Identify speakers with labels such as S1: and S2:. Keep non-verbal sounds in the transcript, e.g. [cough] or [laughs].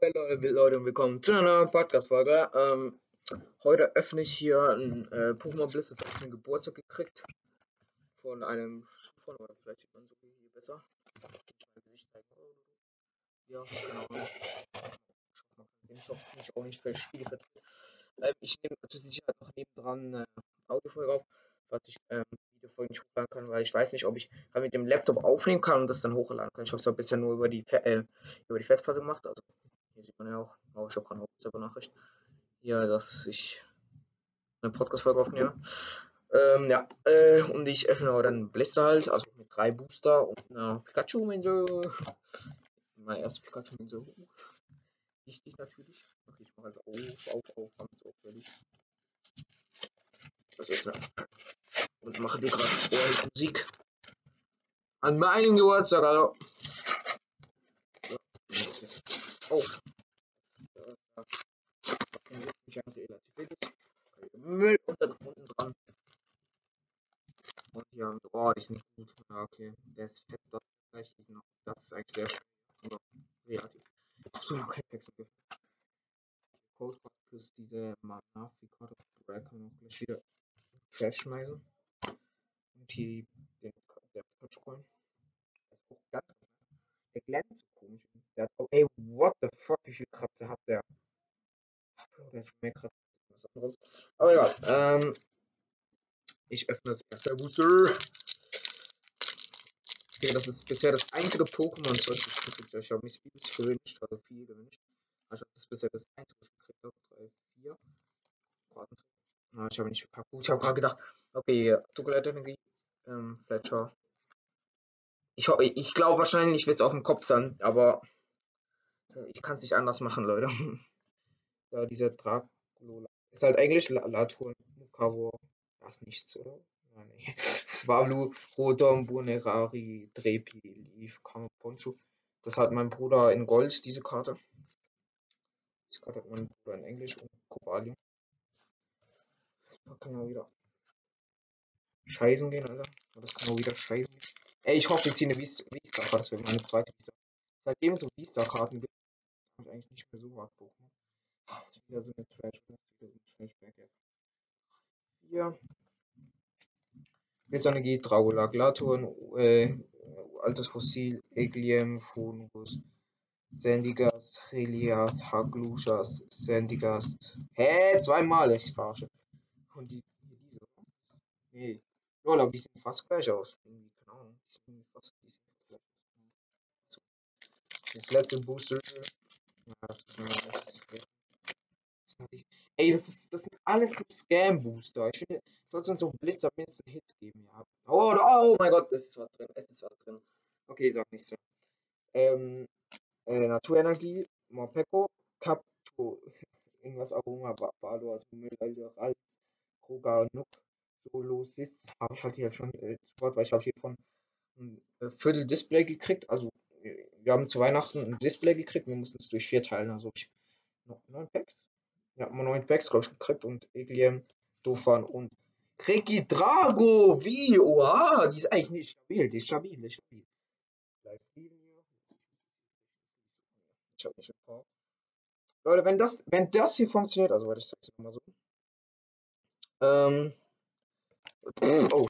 S1: Leute und willkommen zu einer neuen Podcast-Folge. Ähm, heute öffne ich hier ein äh, Pokémon Bliss, das habe ich einen Geburtstag gekriegt. Von einem Schuhfreund, oder vielleicht sieht man so hier besser. Ja, genau. Ich auch nicht ähm, Ich nehme zur Sicherheit noch nebendran eine Audiofolge auf, was ich ähm, Videofolgen nicht hochladen kann, weil ich weiß nicht, ob ich mit dem Laptop aufnehmen kann und das dann hochladen kann. Ich habe es bisher nur über die, äh, über die Festplatte gemacht, also hier sieht man ja auch, oh, ich habe gerade eine WhatsApp-Nachricht. Ja, dass ich eine Podcast-Folge aufnehme. Ähm, ja, äh, und ich öffne auch dann Blister halt, also mit drei Booster und einer Pikachu-Minze. Mein erstes Pikachu-Minze. Wichtig natürlich. Okay, ich mache es auf, auf, auf, ganz auffällig. Das ist ja. Und mache dir gerade Musik. An meinem Geburtstag, also auf. Müll und dann unten dran. Und hier, oh, die ist nicht gut. Ja, okay, der ist fett, das ist gleich noch. Das ist eigentlich sehr schön. Relativ. So lange kein Wechsel gibt. Code plus diese Mana-Karte kann man auch gleich wieder Trash schmeißen. Und hier den, der Touchcoin. Das ist auch ganz, der glänzt so komisch. Der hat, ey, what the fuck, wie viel Kratzer hat der? Bro, der hat schon mehr Kratzer was anderes. Aber egal, ähm, ich öffne das erste Booster. Okay, das ist bisher das einzige Pokémon, das ich gekriegt habe. Ich habe mich viel gewünscht, also viel gewünscht. Also das bisher das einzige, was ich gekriegt habe. 3, 4. Ich habe nicht verkackt. Ich habe gerade gedacht, okay, Duckleitenergie, ähm, Fletcher, ich, ich glaube wahrscheinlich wird es auf dem Kopf sein, aber ich kann es nicht anders machen, Leute. [laughs] ja, dieser Dracula. Ist halt Englisch, Latour, Mukaro. Das ist nichts, oder? Ja, nee. [laughs] Swablu, Rodom, Bunerari, Drepi, Leaf, Poncho. Das hat mein Bruder in Gold, diese Karte. Diese Karte hat mein Bruder in Englisch und Kobalium. Das kann mal wieder scheißen gehen, Alter. Das kann auch wieder scheißen gehen. Ey, ich hoffe, wir ziehen eine Vista-Karte. Das wäre meine zweite Vista. Seitdem es so Vista-Karten gibt, habe ich eigentlich nicht mehr so hart Pokémon. Das ist wieder so eine Trash. Das ist wieder so eine Trashback jetzt. Hier. Messenergie, Dracula, Glaton, äh, altes Fossil, Egliem, Phonus, Sandygast, Relief, Haglushas, Sandygast. Hä? Zweimal, ich verarsche. Und die, diese, Nee. Lol, aber die sehen fast gleich aus. Irgendwie fast Das letzte Booster. Ey, das, ist, das sind alles nur Scam-Booster. Ich finde, sollte uns so Blister mindestens einen Hit geben, ja. Oh, oh mein Gott, es ist was drin. Es ist was drin. Okay, sag nichts drin. Ähm, äh, Naturenergie, Morpeko, Capto, [laughs] irgendwas Aroma, Balor, Tumel, Rals, Kroga, Nook, Solosis. Habe ich halt hier schon äh, Wort, weil ich habe hier von ein äh, Viertel Display gekriegt. Also wir haben zu Weihnachten ein Display gekriegt. Wir mussten es durch vier teilen. Also ich noch neun Packs. Ja, neun Packs, glaube ich, gekriegt. Und Egliem, Dofan und Ricky Drago. Wie? Oha, die ist eigentlich nicht stabil. Die ist stabil, ist stabil. Ich habe nicht ein Leute, wenn das, wenn das hier funktioniert, also warte, ich sag's mal so. Ähm, oh